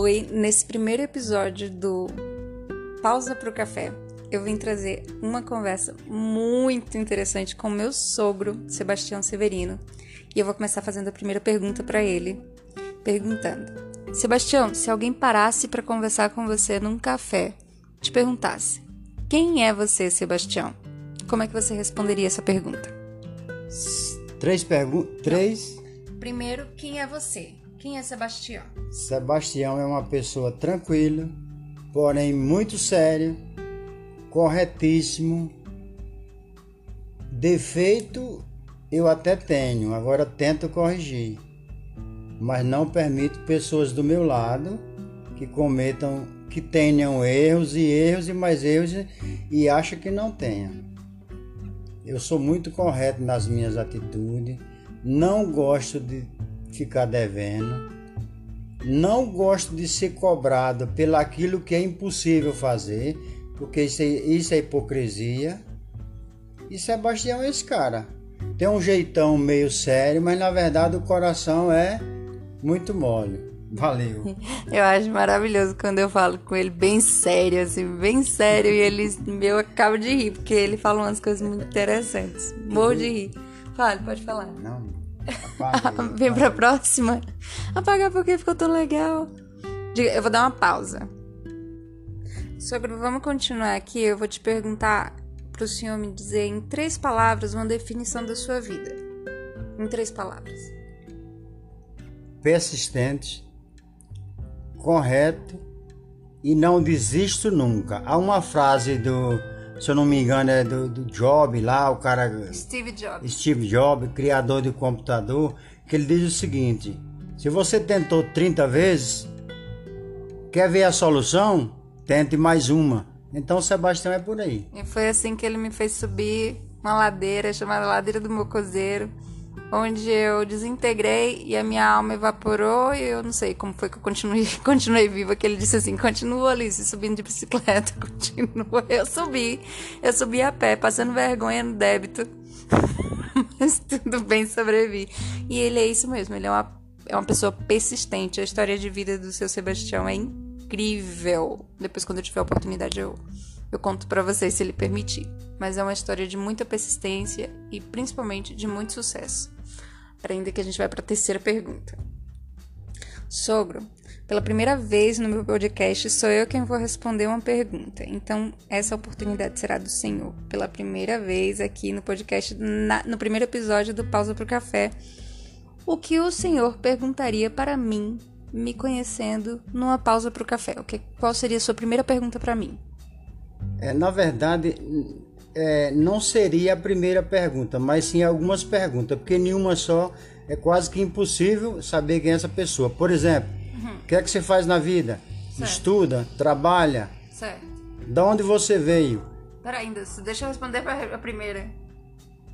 Oi, nesse primeiro episódio do Pausa pro Café, eu vim trazer uma conversa muito interessante com meu sogro, Sebastião Severino. E eu vou começar fazendo a primeira pergunta para ele, perguntando: Sebastião, se alguém parasse para conversar com você num café, te perguntasse: Quem é você, Sebastião? Como é que você responderia essa pergunta? Três perguntas. Três. Primeiro, quem é você? Quem é Sebastião? Sebastião é uma pessoa tranquila, porém muito séria, corretíssimo. Defeito eu até tenho, agora tento corrigir. Mas não permito pessoas do meu lado que cometam, que tenham erros e erros e mais erros e acham que não tenham. Eu sou muito correto nas minhas atitudes, não gosto de ficar devendo. Não gosto de ser cobrado pelo aquilo que é impossível fazer, porque isso é, isso é hipocrisia. E Sebastião é esse cara. Tem um jeitão meio sério, mas na verdade o coração é muito mole. Valeu. Eu acho maravilhoso quando eu falo com ele bem sério, assim, bem sério, e ele, meu, acaba de rir, porque ele fala umas coisas muito interessantes. Morro de rir. Fale, pode falar. Não, Vem pra próxima. Apagar porque ficou tão legal. Eu vou dar uma pausa. Sobre, vamos continuar aqui. Eu vou te perguntar pro senhor me dizer em três palavras uma definição da sua vida. Em três palavras. Persistente, correto e não desisto nunca. Há uma frase do se eu não me engano, é do, do Job lá, o cara. Steve Jobs. Steve Jobs, criador de computador, que ele diz o seguinte: se você tentou 30 vezes, quer ver a solução? Tente mais uma. Então Sebastião é por aí. E foi assim que ele me fez subir uma ladeira chamada Ladeira do Mocoseiro onde eu desintegrei e a minha alma evaporou e eu não sei como foi que eu continuei, continuei viva, que ele disse assim, continua Alice, subindo de bicicleta, continua. Eu subi, eu subi a pé, passando vergonha no débito, mas tudo bem, sobrevivi. E ele é isso mesmo, ele é uma, é uma pessoa persistente, a história de vida do seu Sebastião é incrível. Depois quando eu tiver a oportunidade eu eu conto para vocês se ele permitir. Mas é uma história de muita persistência e principalmente de muito sucesso. Ainda que a gente vai para a terceira pergunta. Sogro, pela primeira vez no meu podcast sou eu quem vou responder uma pergunta. Então, essa oportunidade será do Senhor. Pela primeira vez aqui no podcast, na, no primeiro episódio do Pausa pro Café, o que o Senhor perguntaria para mim, me conhecendo, numa pausa pro café? O que, qual seria a sua primeira pergunta para mim? É, na verdade, é, não seria a primeira pergunta, mas sim algumas perguntas, porque nenhuma só é quase que impossível saber quem é essa pessoa. Por exemplo, uhum. o que é que você faz na vida? Certo. Estuda, trabalha. Certo. Da onde você veio? Peraí, ainda, deixa eu responder para a primeira.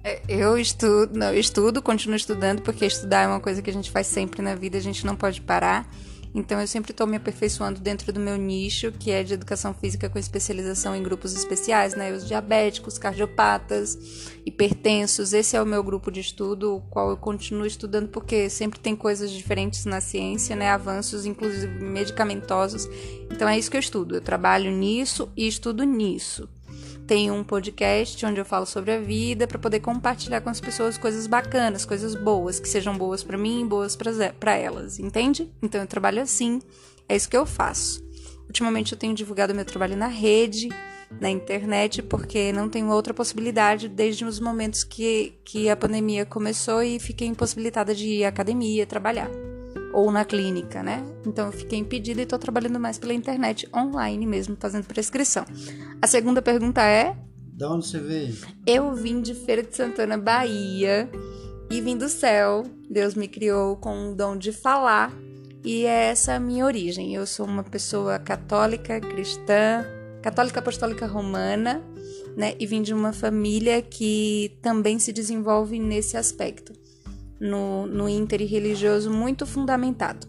É, eu estudo, não, eu estudo, continuo estudando, porque estudar é uma coisa que a gente faz sempre na vida, a gente não pode parar. Então eu sempre estou me aperfeiçoando dentro do meu nicho, que é de educação física com especialização em grupos especiais, né? Os diabéticos, cardiopatas, hipertensos. Esse é o meu grupo de estudo, o qual eu continuo estudando porque sempre tem coisas diferentes na ciência, né? Avanços, inclusive medicamentosos. Então é isso que eu estudo. Eu trabalho nisso e estudo nisso. Tenho um podcast onde eu falo sobre a vida para poder compartilhar com as pessoas coisas bacanas, coisas boas, que sejam boas para mim e boas para elas, entende? Então eu trabalho assim, é isso que eu faço. Ultimamente eu tenho divulgado meu trabalho na rede, na internet, porque não tenho outra possibilidade desde os momentos que, que a pandemia começou e fiquei impossibilitada de ir à academia, trabalhar ou na clínica, né? Então eu fiquei impedida e estou trabalhando mais pela internet, online mesmo, fazendo prescrição. A segunda pergunta é: De onde você veio? Eu vim de Feira de Santana, Bahia, e vim do céu. Deus me criou com o dom de falar, e é essa a minha origem. Eu sou uma pessoa católica, cristã, católica apostólica romana, né? E vim de uma família que também se desenvolve nesse aspecto no, no interreligioso muito fundamentado.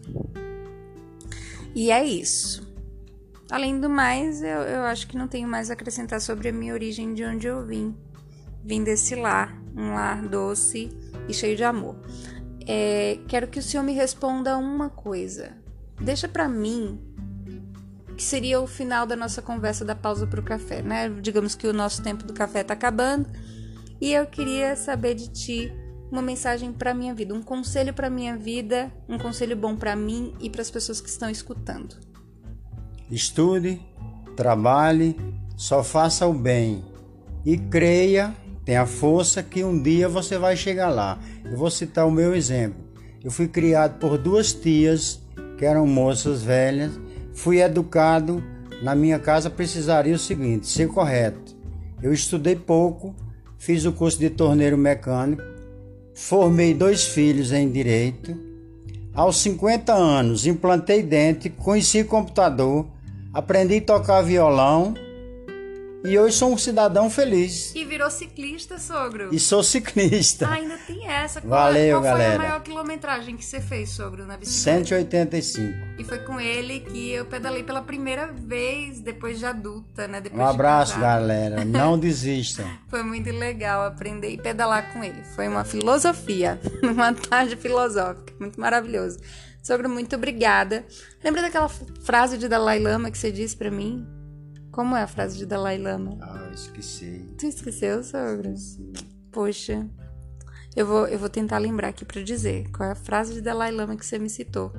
E é isso. Além do mais, eu, eu acho que não tenho mais a acrescentar sobre a minha origem de onde eu vim. Vim desse lar, um lar doce e cheio de amor. É, quero que o senhor me responda uma coisa. deixa para mim que seria o final da nossa conversa da pausa para o café, né? Digamos que o nosso tempo do café está acabando e eu queria saber de ti uma mensagem para minha vida, um conselho para minha vida, um conselho bom para mim e para as pessoas que estão escutando. Estude, trabalhe, só faça o bem e creia, tenha força que um dia você vai chegar lá. Eu vou citar o meu exemplo. Eu fui criado por duas tias que eram moças velhas, fui educado na minha casa precisaria o seguinte, ser correto. Eu estudei pouco, fiz o curso de torneiro mecânico, formei dois filhos em direito. Aos 50 anos, implantei dente, conheci computador, aprendi a tocar violão e hoje sou um cidadão feliz. E virou ciclista, sogro. E sou ciclista. Ah, ainda tem essa. Qual, Valeu, qual galera. foi a maior quilometragem que você fez, sogro, na bicicleta? 185. E foi com ele que eu pedalei pela primeira vez, depois de adulta, né? Depois um abraço, galera. Não desistam. foi muito legal aprender e pedalar com ele. Foi uma filosofia, uma tarde filosófica. Muito maravilhoso. Sogro, muito obrigada. Lembra daquela frase de Dalai Lama que você disse para mim? Como é a frase de Dalai Lama? Ah, esqueci. Tu esqueceu, sogro? Esqueci. Poxa. Eu vou, eu vou tentar lembrar aqui para dizer qual é a frase de Dalai Lama que você me citou.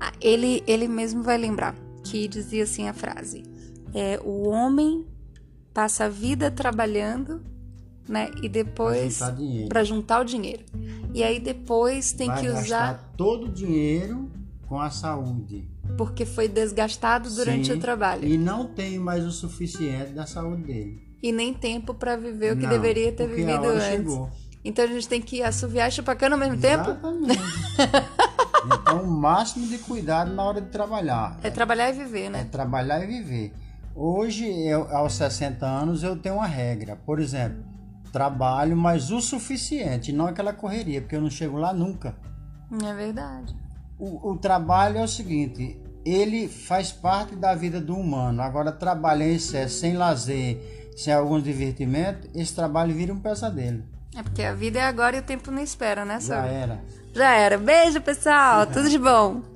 Ah, ele, ele mesmo vai lembrar que dizia assim a frase: é, o homem passa a vida trabalhando, né? E depois para juntar, juntar, o dinheiro. E aí depois tem vai que usar todo o dinheiro com a saúde porque foi desgastado durante Sim, o trabalho. E não tem mais o suficiente da saúde dele. E nem tempo para viver o que não, deveria ter vivido antes. Chegou. Então a gente tem que assoviar e chupar cana ao mesmo Exatamente. tempo? então, o máximo de cuidado na hora de trabalhar. É, é trabalhar e viver, né? É trabalhar e viver. Hoje, eu, aos 60 anos, eu tenho uma regra. Por exemplo, trabalho, mas o suficiente, não aquela correria, porque eu não chego lá nunca. É verdade. O, o trabalho é o seguinte, ele faz parte da vida do humano. Agora, trabalhar em excesso, sem lazer, sem alguns divertimentos, esse trabalho vira um pesadelo. É porque a vida é agora e o tempo não espera, né, Já era. Já era. Beijo, pessoal. Tudo de bom.